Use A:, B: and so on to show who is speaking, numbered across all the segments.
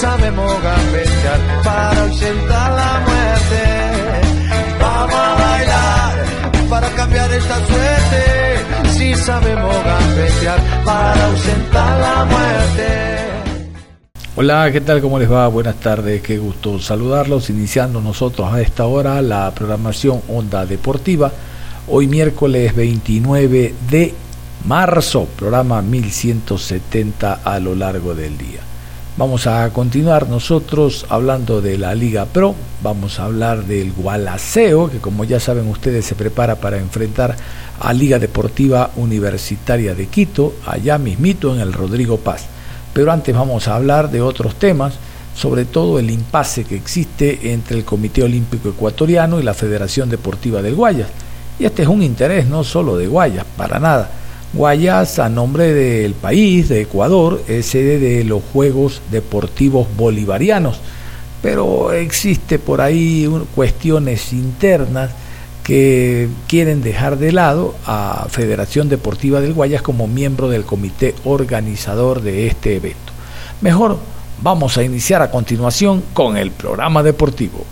A: Sabemos gambetear para ausentar la muerte. Vamos a bailar para cambiar esta suerte. Si sabemos gambetear para ausentar la muerte.
B: Hola, ¿qué tal? ¿Cómo les va? Buenas tardes, qué gusto saludarlos. Iniciando nosotros a esta hora la programación Onda Deportiva. Hoy miércoles 29 de marzo, programa 1170 a lo largo del día. Vamos a continuar nosotros hablando de la Liga Pro, vamos a hablar del Gualaceo, que como ya saben ustedes se prepara para enfrentar a Liga Deportiva Universitaria de Quito, allá mismito en el Rodrigo Paz. Pero antes vamos a hablar de otros temas, sobre todo el impasse que existe entre el Comité Olímpico Ecuatoriano y la Federación Deportiva del Guayas. Y este es un interés no solo de Guayas, para nada Guayas, a nombre del país, de Ecuador, es sede de los Juegos Deportivos Bolivarianos, pero existe por ahí cuestiones internas que quieren dejar de lado a Federación Deportiva del Guayas como miembro del comité organizador de este evento. Mejor vamos a iniciar a continuación con el programa deportivo.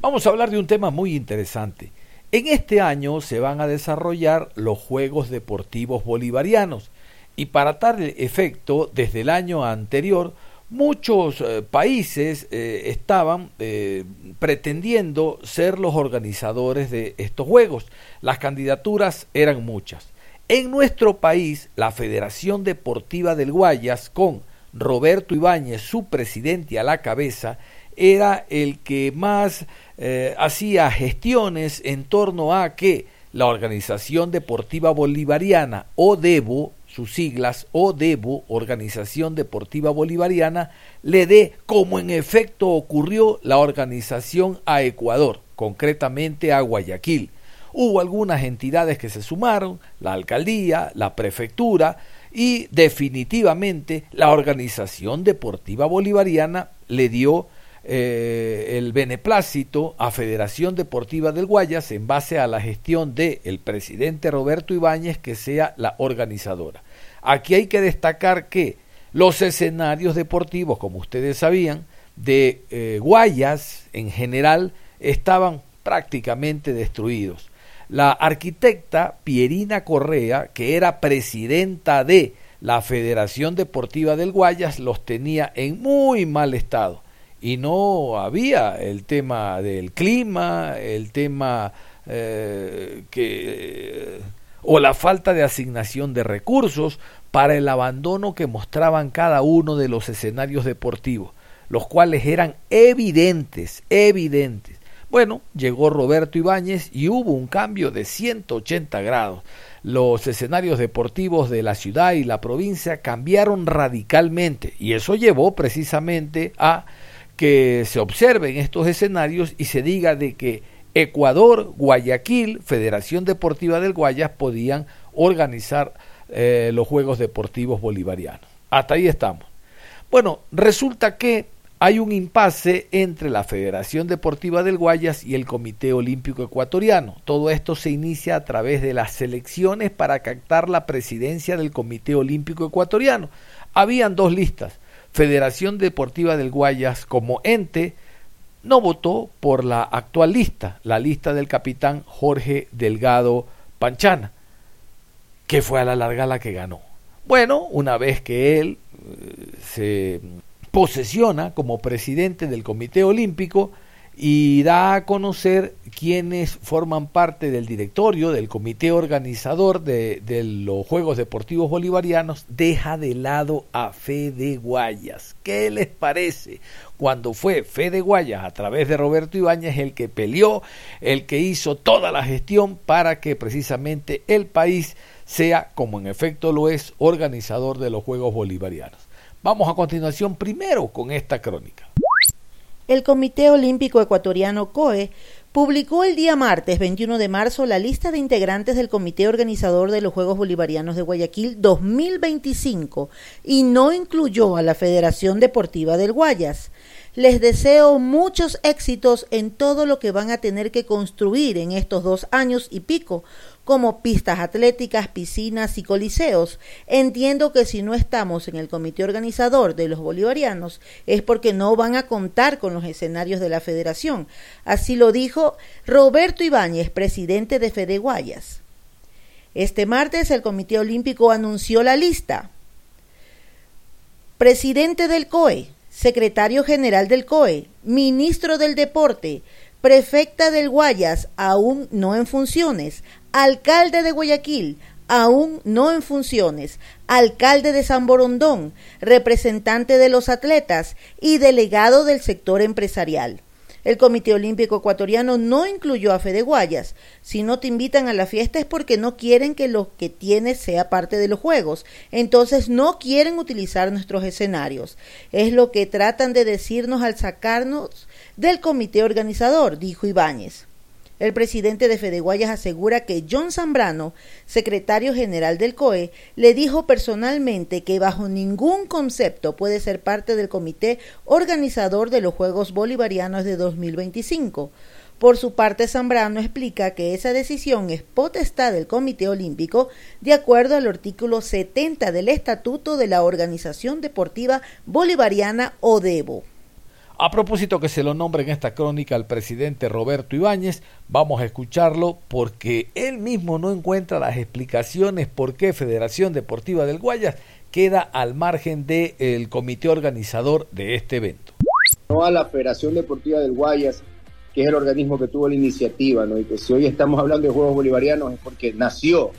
B: Vamos a hablar de un tema muy interesante en este año se van a desarrollar los Juegos Deportivos Bolivarianos y para tal efecto, desde el año anterior, muchos eh, países eh, estaban eh, pretendiendo ser los organizadores de estos Juegos. Las candidaturas eran muchas. En nuestro país, la Federación Deportiva del Guayas, con Roberto Ibáñez, su presidente a la cabeza, era el que más eh, hacía gestiones en torno a que la Organización Deportiva Bolivariana, o DEBO, sus siglas, o DEBO, Organización Deportiva Bolivariana, le dé, como en efecto ocurrió, la organización a Ecuador, concretamente a Guayaquil. Hubo algunas entidades que se sumaron, la alcaldía, la prefectura, y definitivamente la Organización Deportiva Bolivariana le dio eh, el beneplácito a Federación Deportiva del Guayas en base a la gestión del el presidente Roberto Ibáñez que sea la organizadora. Aquí hay que destacar que los escenarios deportivos, como ustedes sabían, de eh, Guayas en general estaban prácticamente destruidos. La arquitecta Pierina Correa, que era presidenta de la Federación Deportiva del Guayas, los tenía en muy mal estado y no había el tema del clima, el tema eh, que o la falta de asignación de recursos para el abandono que mostraban cada uno de los escenarios deportivos, los cuales eran evidentes, evidentes. Bueno, llegó Roberto Ibáñez y hubo un cambio de 180 grados. Los escenarios deportivos de la ciudad y la provincia cambiaron radicalmente y eso llevó precisamente a que se observen estos escenarios y se diga de que Ecuador, Guayaquil, Federación Deportiva del Guayas podían organizar eh, los Juegos Deportivos Bolivarianos. Hasta ahí estamos. Bueno, resulta que hay un impasse entre la Federación Deportiva del Guayas y el Comité Olímpico Ecuatoriano. Todo esto se inicia a través de las elecciones para captar la presidencia del Comité Olímpico Ecuatoriano. Habían dos listas, Federación Deportiva del Guayas como ente no votó por la actual lista, la lista del capitán Jorge Delgado Panchana, que fue a la larga la que ganó. Bueno, una vez que él eh, se posesiona como presidente del Comité Olímpico, y da a conocer quienes forman parte del directorio, del comité organizador de, los Juegos Deportivos Bolivarianos, deja de lado a Fede Guayas. ¿Qué les parece? Cuando fue Fede Guayas a través de Roberto Ibáñez el que peleó, el que hizo toda la gestión para que precisamente el país sea, como en efecto lo es, organizador de los Juegos Bolivarianos. Vamos a continuación primero con esta crónica.
C: El Comité Olímpico Ecuatoriano COE publicó el día martes 21 de marzo la lista de integrantes del Comité Organizador de los Juegos Bolivarianos de Guayaquil 2025 y no incluyó a la Federación Deportiva del Guayas. Les deseo muchos éxitos en todo lo que van a tener que construir en estos dos años y pico, como pistas atléticas, piscinas y coliseos. Entiendo que si no estamos en el comité organizador de los bolivarianos es porque no van a contar con los escenarios de la federación. Así lo dijo Roberto Ibáñez, presidente de Fede Guayas. Este martes el Comité Olímpico anunció la lista. Presidente del COE, secretario general del COE, ministro del Deporte, prefecta del Guayas, aún no en funciones, alcalde de Guayaquil, aún no en funciones, alcalde de San Borondón, representante de los atletas y delegado del sector empresarial. El Comité Olímpico Ecuatoriano no incluyó a Fede Guayas. Si no te invitan a la fiesta es porque no quieren que lo que tienes sea parte de los Juegos. Entonces no quieren utilizar nuestros escenarios. Es lo que tratan de decirnos al sacarnos del comité organizador, dijo Ibáñez. El presidente de Fedeguayas asegura que John Zambrano, secretario general del COE, le dijo personalmente que bajo ningún concepto puede ser parte del comité organizador de los Juegos Bolivarianos de 2025. Por su parte, Zambrano explica que esa decisión es potestad del Comité Olímpico de acuerdo al artículo 70 del Estatuto de la Organización Deportiva Bolivariana ODEBO.
B: A propósito que se lo nombre en esta crónica al presidente Roberto Ibáñez, vamos a escucharlo porque él mismo no encuentra las explicaciones por qué Federación Deportiva del Guayas queda al margen del comité organizador de este evento.
D: No a la Federación Deportiva del Guayas, que es el organismo que tuvo la iniciativa, ¿no? y que si hoy estamos hablando de Juegos Bolivarianos es porque nació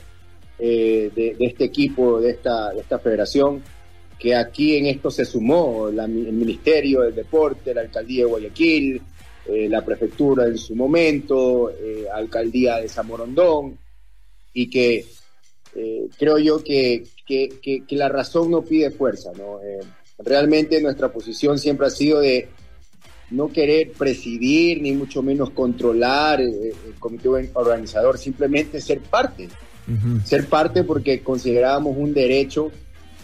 D: eh, de, este equipo, de esta, de esta federación que aquí en esto se sumó el Ministerio del Deporte, la Alcaldía de Guayaquil, eh, la Prefectura en su momento, eh, Alcaldía de Zamorondón, y que eh, creo yo que, que, la razón no pide fuerza. ¿no? realmente nuestra posición siempre ha sido de no querer presidir, ni mucho menos controlar el comité organizador, simplemente ser parte. Ser parte porque considerábamos un derecho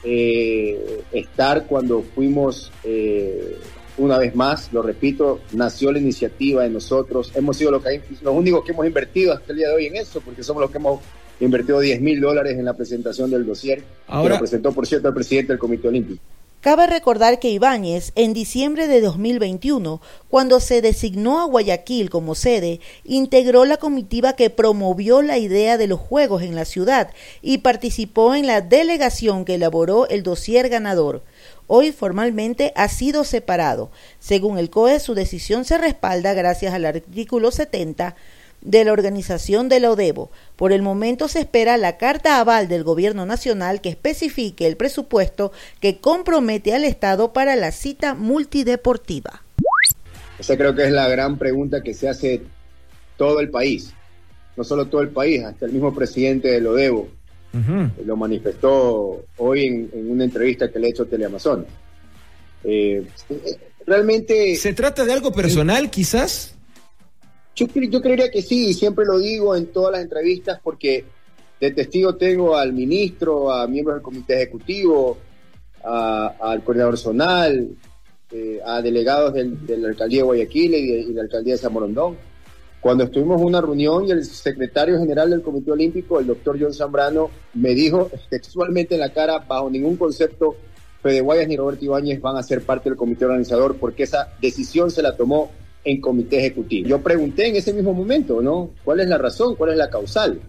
D: eh, estar cuando fuimos, eh, una vez más, lo repito, nació la iniciativa de nosotros. Hemos sido los, los únicos que hemos invertido hasta el día de hoy en eso, porque somos los que hemos invertido 10 mil dólares en la presentación del dossier, Ahora, que lo presentó, por cierto, el presidente del Comité Olímpico.
C: Cabe recordar que Ibáñez, en diciembre de 2021, cuando se designó a Guayaquil como sede, integró la comitiva que promovió la idea de los Juegos en la ciudad y participó en la delegación que elaboró el dossier ganador. Hoy formalmente ha sido separado. Según el COE, su decisión se respalda gracias al artículo 70 de la organización de la ODEBO. Por el momento se espera la carta aval del Gobierno Nacional que especifique el presupuesto que compromete al Estado para la cita multideportiva.
D: Esa creo que es la gran pregunta que se hace todo el país. No solo todo el país, hasta el mismo presidente de ODEBO lo manifestó hoy en, una entrevista que le ha hecho Teleamazon. Eh, realmente...
E: ¿Se trata de algo personal, quizás?
D: Yo, yo creería que sí, siempre lo digo en todas las entrevistas porque de testigo tengo al ministro, a miembros del comité ejecutivo, al coordinador zonal, eh, a delegados de la alcaldía de Guayaquil y de, la alcaldía de San Morondón. Cuando estuvimos en una reunión y el secretario general del Comité Olímpico, el doctor John Zambrano, me dijo textualmente en la cara, bajo ningún concepto, Fede Guayas ni Roberto Ibáñez van a ser parte del comité organizador porque esa decisión se la tomó en comité ejecutivo. Yo pregunté en ese mismo momento, ¿no? ¿Cuál es la razón? ¿Cuál es la causal?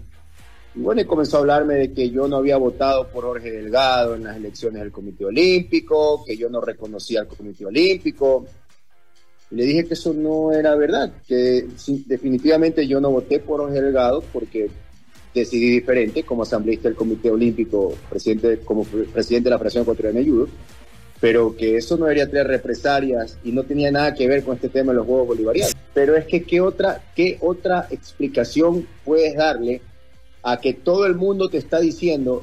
D: Y bueno, y comenzó a hablarme de que yo no había votado por Jorge Delgado en las elecciones del Comité Olímpico, que yo no reconocía al Comité Olímpico. Y le dije que eso no era verdad, que definitivamente yo no voté por Jorge Delgado porque decidí diferente como asambleísta del Comité Olímpico, presidente, como presidente de la Federación Ecuatoriana de Judo, pero que eso no debería tener represalias y no tenía nada que ver con este tema de los Juegos Bolivarianos. Pero es que, ¿qué otra, qué otra explicación puedes darle a que todo el mundo te está diciendo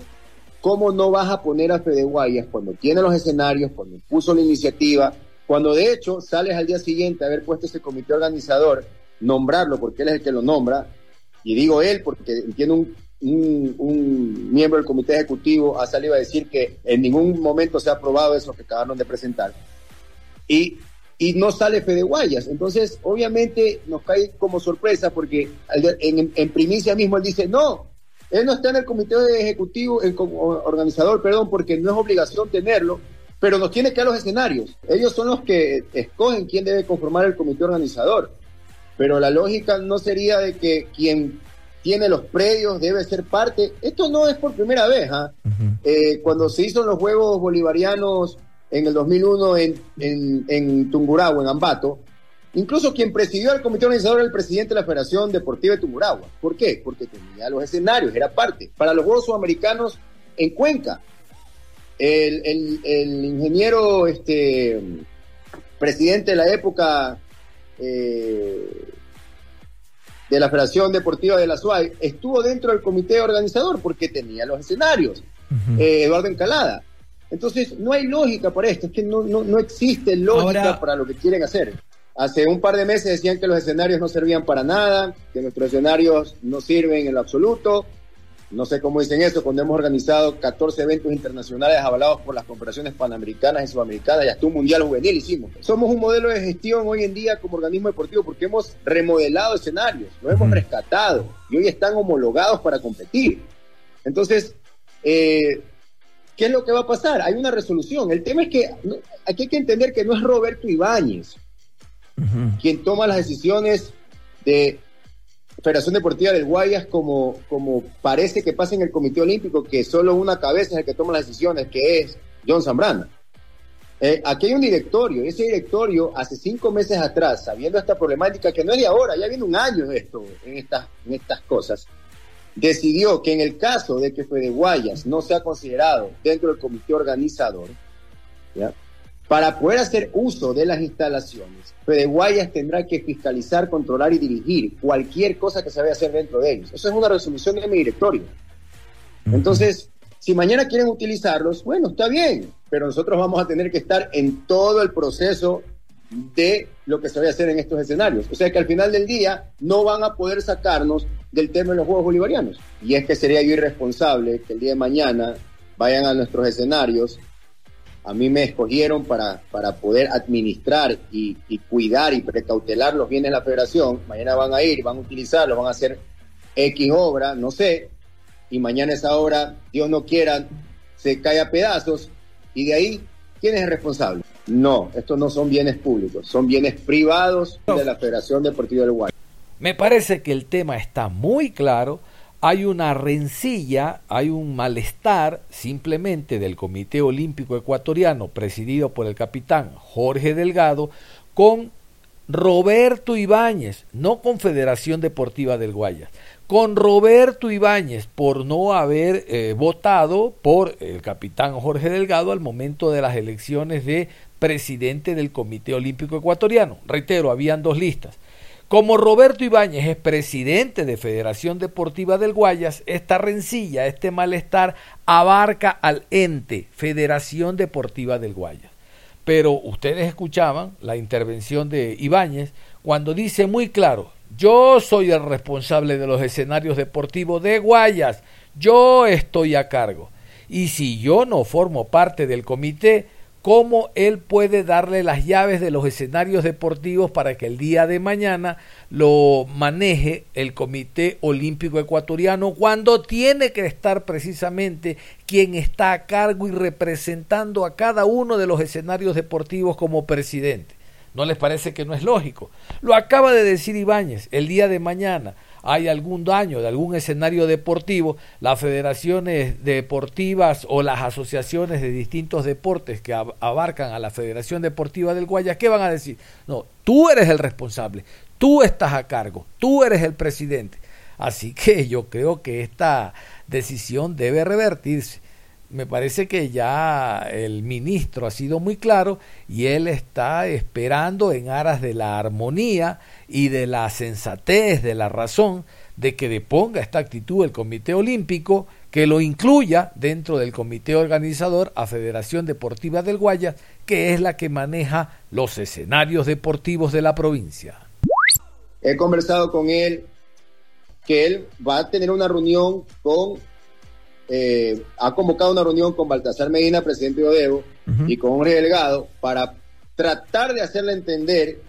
D: cómo no vas a poner a Fede Guayas cuando tiene los escenarios, cuando puso la iniciativa, cuando de hecho sales al día siguiente a haber puesto ese comité organizador, nombrarlo porque él es el que lo nombra, y digo él porque tiene un, un, un, miembro del comité ejecutivo ha salido a decir que en ningún momento se ha aprobado eso que acabaron de presentar. Y, y no sale Fede Guayas. Entonces, obviamente nos cae como sorpresa porque en, en, primicia mismo él dice, no, él no está en el comité ejecutivo, el organizador, perdón, porque no es obligación tenerlo, pero nos tiene que dar los escenarios. Ellos son los que escogen quién debe conformar el comité organizador. Pero la lógica no sería de que quien tiene los predios debe ser parte. Esto no es por primera vez. ¿ah? eh, cuando se hizo los Juegos Bolivarianos en el 2001 en, en, en Tungurahua, en Ambato, incluso quien presidió el comité organizador era el presidente de la Federación Deportiva de Tungurahua. ¿Por qué? Porque tenía los escenarios, era parte. Para los Juegos Sudamericanos en Cuenca, el, el, el ingeniero este, presidente de la época eh, de la Federación Deportiva de la SUAI, estuvo dentro del comité organizador porque tenía los escenarios, eh, Eduardo Encalada. Entonces, no hay lógica para esto, es que no, no, no existe lógica para lo que quieren hacer. Hace un par de meses decían que los escenarios no servían para nada, que nuestros escenarios no sirven en lo absoluto, no sé cómo dicen eso, cuando hemos organizado 14 eventos internacionales avalados por las corporaciones panamericanas y sudamericanas y hasta un mundial juvenil hicimos. Somos un modelo de gestión hoy en día como organismo deportivo porque hemos remodelado escenarios, los hemos rescatado y hoy están homologados para competir. Entonces, eh, ¿qué es lo que va a pasar? Hay una resolución. El tema es que aquí hay que entender que no es Roberto Ibáñez quien toma las decisiones de Federación Deportiva del Guayas como, como parece que pasa en el Comité Olímpico, que solo una cabeza es el que toma las decisiones, que es John Zambrana. Eh, aquí hay un directorio, ese directorio hace cinco meses atrás, sabiendo esta problemática, que no es de ahora, ya viene un año esto, en estas, en estas cosas, decidió que en el caso de que Fede Guayas no sea considerado dentro del comité organizador, ¿ya? Para poder hacer uso de las instalaciones, Fede Guayas tendrá que fiscalizar, controlar y dirigir cualquier cosa que se vaya a hacer dentro de ellos. Eso es una resolución de mi directorio. Entonces, si mañana quieren utilizarlos, bueno, está bien, pero nosotros vamos a tener que estar en todo el proceso de lo que se vaya a hacer en estos escenarios. O sea que al final del día no van a poder sacarnos del tema de los Juegos Bolivarianos. Y es que sería yo irresponsable que el día de mañana vayan a nuestros escenarios a mí me escogieron para, para poder administrar y, cuidar y precautelar los bienes de la federación. Mañana van a ir, van a utilizarlo, van a hacer X obra, no sé, y mañana esa obra, Dios no quiera, se cae a pedazos, y de ahí, ¿quién es el responsable? No, estos no son bienes públicos, son bienes privados de la Federación Deportiva del Uruguay.
B: Me parece que el tema está muy claro hay una rencilla, hay un malestar simplemente del Comité Olímpico Ecuatoriano, presidido por el capitán Jorge Delgado, con Roberto Ibáñez, no con Federación Deportiva del Guayas, con Roberto Ibáñez por no haber eh, votado por el capitán Jorge Delgado al momento de las elecciones de presidente del Comité Olímpico Ecuatoriano. Reitero, habían dos listas. Como Roberto Ibáñez es presidente de Federación Deportiva del Guayas, esta rencilla, este malestar abarca al ente Federación Deportiva del Guayas. Pero ustedes escuchaban la intervención de Ibáñez cuando dice muy claro, yo soy el responsable de los escenarios deportivos de Guayas, yo estoy a cargo. Y si yo no formo parte del comité, cómo él puede darle las llaves de los escenarios deportivos para que el día de mañana lo maneje el Comité Olímpico Ecuatoriano cuando tiene que estar precisamente quien está a cargo y representando a cada uno de los escenarios deportivos como presidente. ¿No les parece que no es lógico? Lo acaba de decir Ibáñez, el día de mañana hay algún daño de algún escenario deportivo, las federaciones deportivas o las asociaciones de distintos deportes que abarcan a la Federación Deportiva del Guayas, ¿qué van a decir? No, tú eres el responsable, tú estás a cargo, tú eres el presidente. Así que yo creo que esta decisión debe revertirse me parece que ya el ministro ha sido muy claro y él está esperando en aras de la armonía y de la sensatez, de la razón, de que deponga esta actitud el Comité Olímpico, que lo incluya dentro del comité organizador a Federación Deportiva del Guayas, que es la que maneja los escenarios deportivos de la provincia.
D: He conversado con él que él va a tener una reunión con eh, ha convocado una reunión con Baltasar Medina, presidente de Odebo, y con Jorge Delgado para tratar de hacerle entender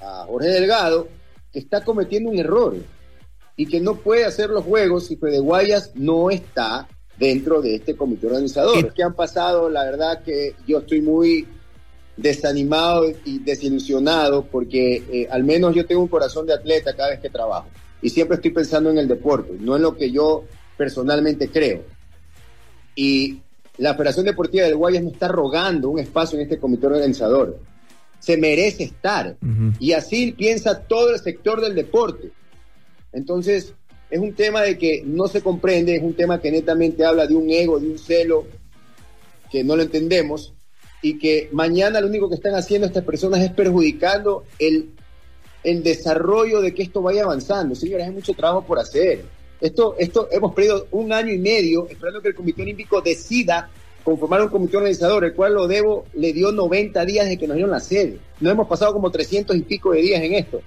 D: a Jorge Delgado que está cometiendo un error y que no puede hacer los juegos si Fede Guayas no está dentro de este comité organizador. que han pasado, la verdad que yo estoy muy desanimado y desilusionado porque eh, al menos yo tengo un corazón de atleta cada vez que trabajo y siempre estoy pensando en el deporte, no en lo que yo personalmente creo. Y la Federación Deportiva del Guayas no está rogando un espacio en este comité organizador. Se merece estar. Y así piensa todo el sector del deporte. Entonces, es un tema de que no se comprende, es un tema que netamente habla de un ego, de un celo, que no lo entendemos, y que mañana lo único que están haciendo estas personas es perjudicando el, el desarrollo de que esto vaya avanzando. Señores, hay mucho trabajo por hacer. Esto, esto hemos perdido un año y medio esperando que el Comité Olímpico decida conformar un comité organizador, el cual lo debo, le dio 90 días de que nos dieron la sede. No hemos pasado como 300 y pico de días en esto.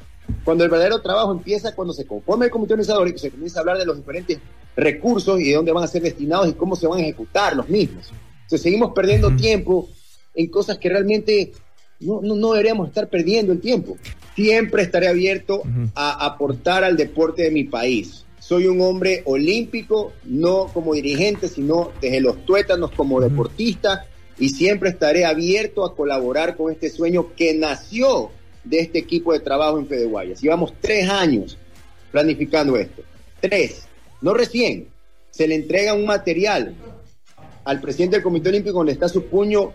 D: Cuando el verdadero trabajo empieza, cuando se conforma el comité organizador y se comienza a hablar de los diferentes recursos y de dónde van a ser destinados y cómo se van a ejecutar los mismos. Entonces seguimos perdiendo tiempo en cosas que realmente no, no, deberíamos estar perdiendo el tiempo. Siempre estaré abierto a aportar al deporte de mi país soy un hombre olímpico, no como dirigente, sino desde los tuétanos como deportista y siempre estaré abierto a colaborar con este sueño que nació de este equipo de trabajo en Fede Guayas. Llevamos tres años planificando esto. Tres, no recién. Se le entrega un material al presidente del Comité Olímpico donde está su puño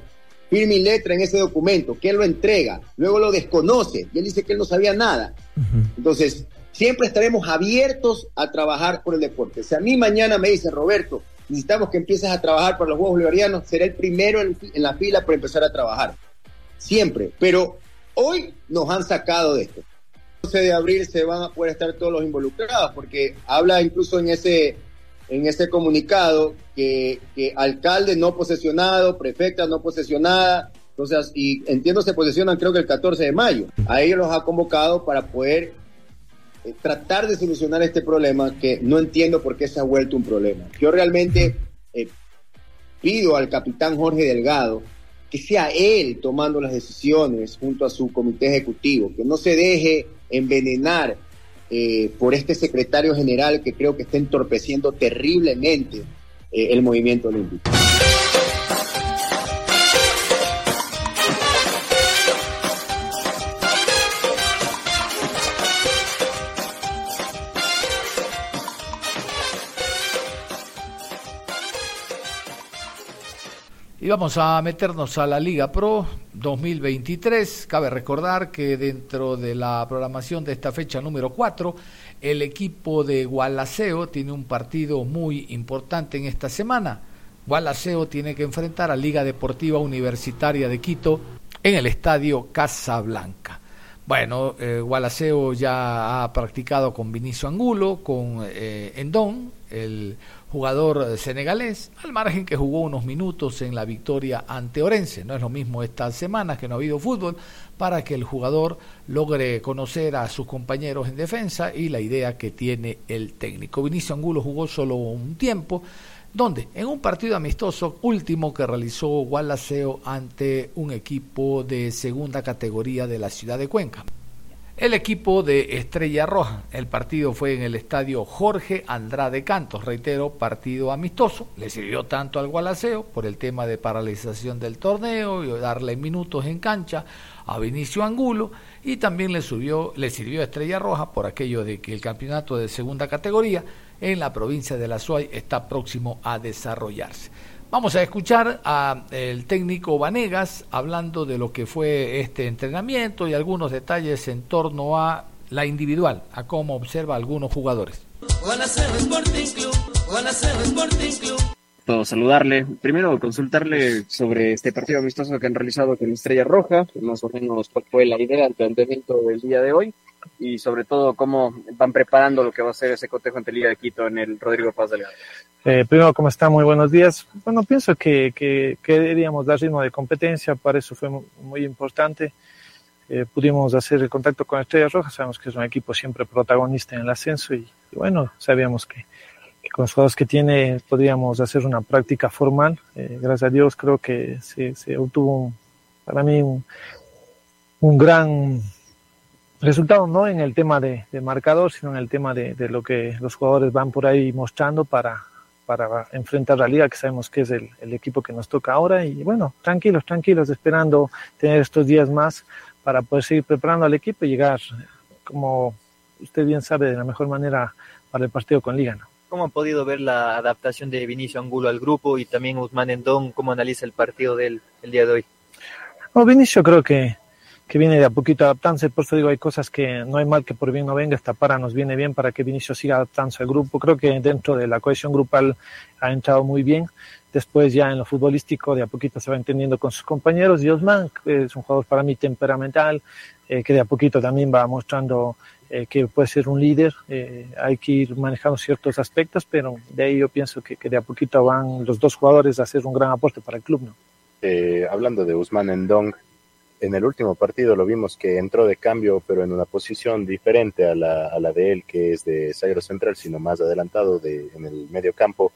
D: firme y letra en ese documento, que él lo entrega, luego lo desconoce y él dice que él no sabía nada. Entonces, siempre estaremos abiertos a trabajar por el deporte. Si a mí mañana me dice, Roberto, necesitamos que empieces a trabajar por los Juegos Bolivarianos, seré el primero en, la fila por empezar a trabajar. Siempre. Pero hoy nos han sacado de esto. El 12 de abril se van a poder estar todos los involucrados, porque habla incluso en ese, en comunicado que, que alcalde no posesionado, prefecta no posesionada, entonces, y entiendo se posesionan creo que el 14 de mayo. A ellos los ha convocado para poder eh, tratar de solucionar este problema que no entiendo por qué se ha vuelto un problema. Yo realmente eh, pido al capitán Jorge Delgado que sea él tomando las decisiones junto a su comité ejecutivo, que no se deje envenenar eh, por este secretario general que creo que está entorpeciendo terriblemente el movimiento olímpico.
B: Y vamos a meternos a la Liga Pro 2023. Cabe recordar que dentro de la programación de esta fecha número 4, el equipo de Gualaceo tiene un partido muy importante en esta semana. Gualaceo tiene que enfrentar a Liga Deportiva Universitaria de Quito en el estadio Casablanca. Bueno, eh, Gualaceo ya ha practicado con Vinicio Angulo, con eh, Endón, el jugador senegalés, al margen que jugó unos minutos en la victoria ante Orense. No es lo mismo esta semana que no ha habido fútbol para que el jugador logre conocer a sus compañeros en defensa y la idea que tiene el técnico. Vinicio Angulo jugó solo un tiempo, donde en un partido amistoso último que realizó Gualaceo ante un equipo de segunda categoría de la ciudad de Cuenca. el equipo de Estrella Roja. El partido fue en el estadio Jorge Andrade Cantos, reitero, partido amistoso. Le sirvió tanto al Gualaceo por el tema de paralización del torneo y darle minutos en cancha a Vinicio Angulo y también le, subió, le sirvió a Estrella Roja por aquello de que el campeonato de segunda categoría en la provincia de La Suay está próximo a desarrollarse. Vamos a escuchar al técnico Vanegas hablando de lo que fue este entrenamiento y algunos detalles en torno a la individual, a cómo observa algunos jugadores.
F: Todo saludarle. Primero consultarle sobre este partido amistoso que han realizado con Estrella Roja, más o menos cuál fue la idea, el planteamiento del día de hoy y sobre todo cómo van preparando lo que va a ser ese cotejo ante Liga de Quito en el Rodrigo Paz Delgado.
G: Eh, primero, ¿cómo está? Muy buenos días. Bueno, pienso que, que, queríamos dar ritmo de competencia, para eso fue muy importante. Eh, pudimos hacer el contacto con Estrella Roja, sabemos que es un equipo siempre protagonista en el ascenso y, bueno, sabíamos que, con los jugadores que tiene podríamos hacer una práctica formal. Eh, gracias a Dios creo que se, obtuvo para mí un, un gran resultado no en el tema de, marcador, sino en el tema de, lo que los jugadores van por ahí mostrando para, para enfrentar la liga, que sabemos que es el, el, equipo que nos toca ahora. Y bueno, tranquilos, tranquilos, esperando tener estos días más para poder seguir preparando al equipo y llegar, como usted bien sabe, de la mejor manera para el partido con Liga. ¿no?
F: ¿Cómo ha podido ver la adaptación de Vinicio Angulo al grupo y también Usman Endón? ¿Cómo analiza el partido del el día de hoy?
G: Vinicio creo que que viene de a poquito adaptándose, por eso digo, hay cosas que no hay mal que por bien no venga, esta para nos viene bien para que Vinicio siga adaptándose al grupo, creo que dentro de la cohesión grupal ha entrado muy bien, después ya en lo futbolístico de a poquito se va entendiendo con sus compañeros y Osman es un jugador para mí temperamental, eh, que de a poquito también va mostrando eh, que puede ser un líder, eh, hay que ir manejando ciertos aspectos, pero de ahí yo pienso que, de a poquito van los dos jugadores a hacer un gran aporte para el club. ¿no?
H: hablando de Usman Endong, en el último partido lo vimos que entró de cambio, pero en una posición diferente a la, a la de él, que es de zaguero central, sino más adelantado de, en el medio campo.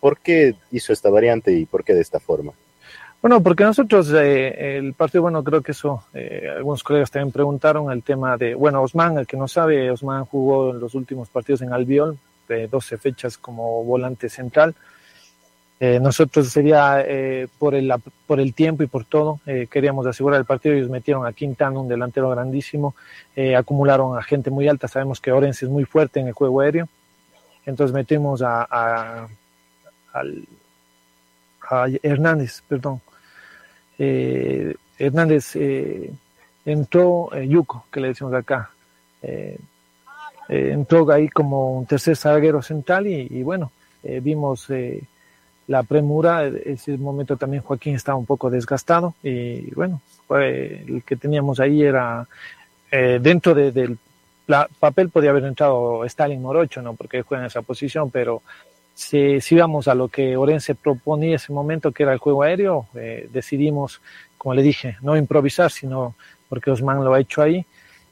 H: ¿Por qué hizo esta variante y por qué de esta forma?
G: Bueno, porque nosotros, eh, el partido, bueno, creo que eso, eh, algunos colegas también preguntaron el tema de, bueno, Osman, el que no sabe, Osman jugó en los últimos partidos en Albiol, de 12 fechas como volante central. Eh, nosotros sería eh, por, el, por el tiempo y por todo, queríamos asegurar el partido, ellos metieron a Quintana, un delantero grandísimo, acumularon a gente muy alta, sabemos que Orense es muy fuerte en el juego aéreo, entonces metimos a, a, al, a Hernández, perdón. Eh, Hernández entró Yuco, que le decimos acá, entró ahí como un tercer zaguero central y, bueno, vimos la premura, ese momento también Joaquín estaba un poco desgastado y bueno, fue el que teníamos ahí era eh, dentro de, del papel podía haber entrado Stalin Morocho, ¿no? Porque juega en esa posición, pero si, si íbamos a lo que Orense proponía ese momento, que era el juego aéreo, eh, decidimos, como le dije, no improvisar, sino porque Osman lo ha hecho ahí,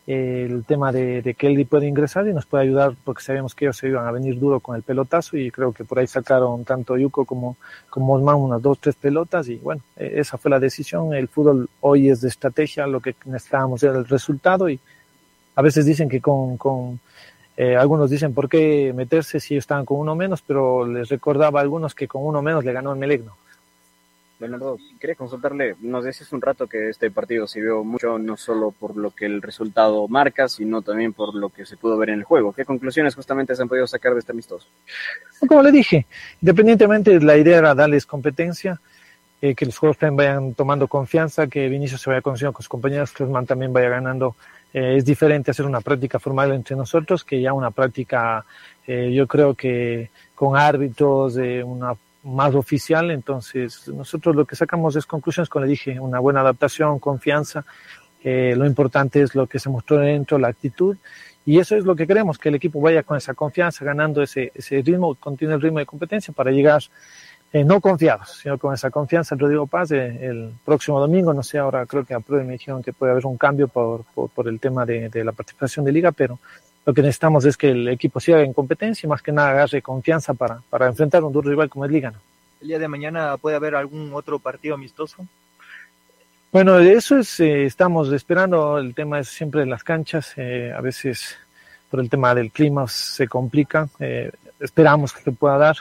G: el tema de, de, que él puede ingresar y nos puede ayudar porque sabíamos que ellos se iban a venir duro con el pelotazo y creo que por ahí sacaron tanto Yuko como, como Osman unas dos, tres pelotas y bueno, esa fue la decisión. El fútbol hoy es de estrategia, lo que necesitábamos era el resultado y a veces dicen que con, con eh, algunos dicen por qué meterse si estaban con uno menos, pero les recordaba a algunos que con uno menos le ganó el Melegno.
F: Leonardo, quería consultarle, nos decías un rato que este partido se vio mucho no solo por lo que el resultado marca, sino también por lo que se pudo ver en el juego. ¿Qué conclusiones justamente se han podido sacar de este amistoso?
G: Como le dije, independientemente la idea era darles competencia, eh, que los juegos también vayan tomando confianza, que Vinicius se vaya conociendo con sus compañeros, que Osman también vaya ganando. Eh, es diferente hacer una práctica formal entre nosotros que ya una práctica, eh, yo creo que con árbitros, una más oficial, entonces nosotros lo que sacamos es conclusiones, como le dije, una buena adaptación, confianza, eh, lo importante es lo que se mostró dentro, la actitud, y eso es lo que queremos, que el equipo vaya con esa confianza, ganando ese, ese ritmo, continúe el ritmo de competencia para llegar eh, no confiados, sino con esa confianza el Rodrigo Paz eh, el próximo domingo, no sé, ahora creo que a prueba me dijeron que puede haber un cambio por, por, por el tema de, de la participación de liga, pero lo que necesitamos es que el equipo siga en competencia y más que nada agarre confianza para, para enfrentar un duro rival como el Liga. ¿no?
F: ¿El día de mañana puede haber algún otro partido amistoso?
G: Bueno, eso es, eh, estamos esperando, el tema es siempre las canchas, eh, a veces por el tema del clima se complica, eh, esperamos que se pueda dar,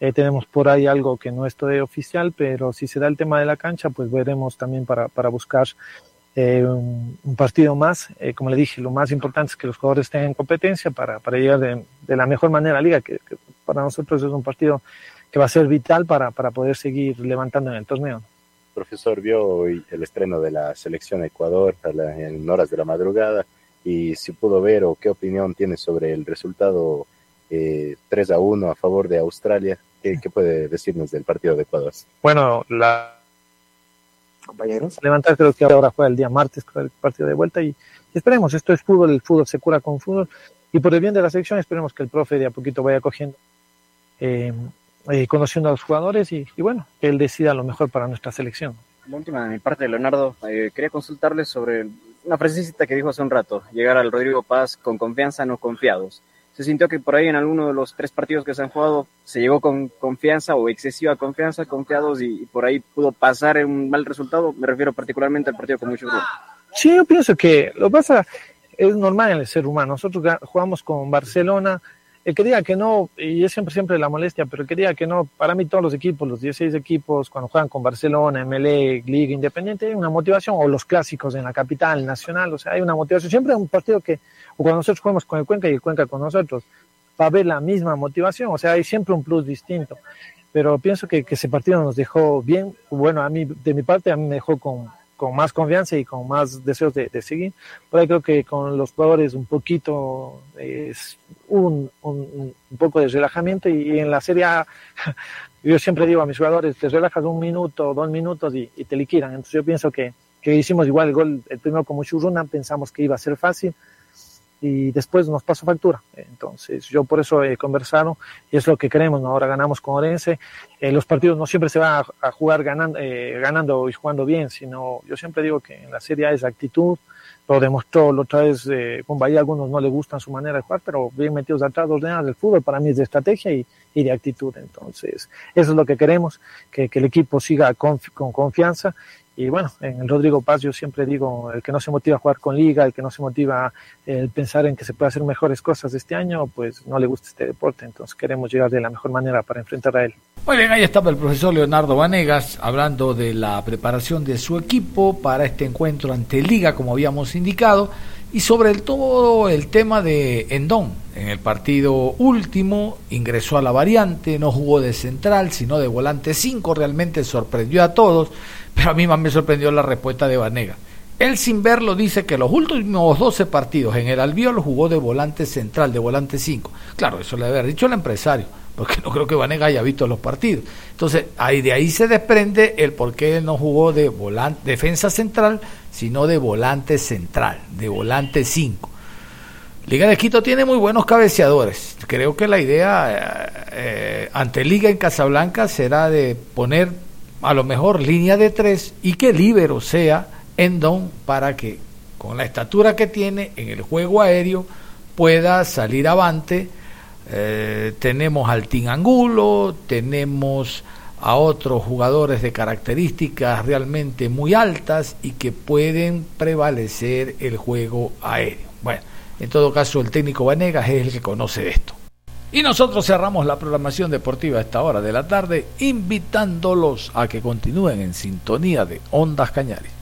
G: eh, tenemos por ahí algo que no es oficial, pero si se da el tema de la cancha, pues veremos también para, para buscar eh, un, partido más. Eh, como le dije, lo más importante es que los jugadores tengan competencia para, para llegar de, de, la mejor manera a la liga, que, para nosotros es un partido que va a ser vital para, para poder seguir levantando en el torneo
H: profesor vio hoy el estreno de la selección Ecuador la, en horas de la madrugada y si pudo ver o qué opinión tiene sobre el resultado eh, 3 a 1 a favor de Australia. ¿Qué, qué puede decirnos del partido de Ecuador?
G: Bueno, la compañeros. Levantar creo que ahora juega el día martes el partido de vuelta y, y esperemos, esto es fútbol, el fútbol se cura con fútbol y por el bien de la selección esperemos que el profe de a poquito vaya cogiendo eh, eh, conociendo a los jugadores y, y, bueno, que él decida lo mejor para nuestra selección.
F: La última de mi parte, Leonardo, eh, quería consultarle sobre una frasecita que dijo hace un rato, llegar al Rodrigo Paz con confianza, no confiados. ¿Se sintió que por ahí en alguno de los tres partidos que se han jugado se llegó con confianza o excesiva confianza, confiados y, por ahí pudo pasar un mal resultado? Me refiero particularmente al partido con mucho grupo.
G: Sí, yo pienso que lo pasa, es normal en el ser humano. Nosotros jugamos con Barcelona, el que diga que no, y es siempre, siempre la molestia, pero el que diga que no, para mí todos los equipos, los 16 equipos, cuando juegan con Barcelona, MLE, Liga Independiente, hay una motivación, o los clásicos en la capital, nacional, o sea, hay una motivación. Siempre hay un partido que, o cuando nosotros jugamos con el Cuenca y el Cuenca con nosotros, va a haber la misma motivación, o sea, hay siempre un plus distinto. Pero pienso que, que ese partido nos dejó bien, bueno, a mí, de mi parte, a mí me dejó con, con más confianza y con más deseos de, de, seguir. Ahí creo que con los jugadores un poquito es un, un, un, poco de relajamiento y, en la Serie A yo siempre digo a mis jugadores, te relajas un minuto, dos minutos y, y te liquidan. Entonces yo pienso que, que, hicimos igual el gol, el primero con Muchurruna, pensamos que iba a ser fácil y después nos pasó factura. Entonces, yo por eso he conversado y es lo que queremos. ¿no? Ahora ganamos con Orense. Eh, los partidos no siempre se van a, jugar ganando, eh, ganando y jugando bien, sino yo siempre digo que en la Serie A es actitud. Lo demostró la otra vez eh, con Bahía. Algunos no le gustan su manera de jugar, pero bien metidos atrás, ordenados del fútbol para mí es de estrategia y, y, de actitud. Entonces, eso es lo que queremos, que, que el equipo siga con confianza y bueno, en el Rodrigo Paz yo siempre digo, el que no se motiva a jugar con liga, el que no se motiva el pensar en que se puede hacer mejores cosas este año, pues no le gusta este deporte. Entonces queremos llegar de la mejor manera para enfrentar a él.
B: Muy bien, ahí estaba el profesor Leonardo Vanegas hablando de la preparación de su equipo para este encuentro ante liga, como habíamos indicado, y sobre el todo el tema de Endón. En el partido último ingresó a la variante, no jugó de central, sino de volante 5, realmente sorprendió a todos pero a mí más me sorprendió la respuesta de Vanega. Él sin verlo dice que los últimos 12 partidos en el Albiol jugó de volante central, de volante 5. Claro, eso le haber dicho el empresario, porque no creo que Vanega haya visto los partidos. Entonces, ahí de ahí se desprende el por qué él no jugó de volante, defensa central, sino de volante central, de volante 5. Liga de Quito tiene muy buenos cabeceadores. Creo que la idea eh, eh, ante Liga en Casablanca será de poner a lo mejor línea de tres y que Libero sea Endon para que con la estatura que tiene en el juego aéreo pueda salir avante. Eh, tenemos al Team Angulo, tenemos a otros jugadores de características realmente muy altas y que pueden prevalecer el juego aéreo. Bueno, en todo caso el técnico Vanegas es el que conoce esto. Y nosotros cerramos la programación deportiva a esta hora de la tarde, invitándolos a que continúen en sintonía de Ondas Cañares.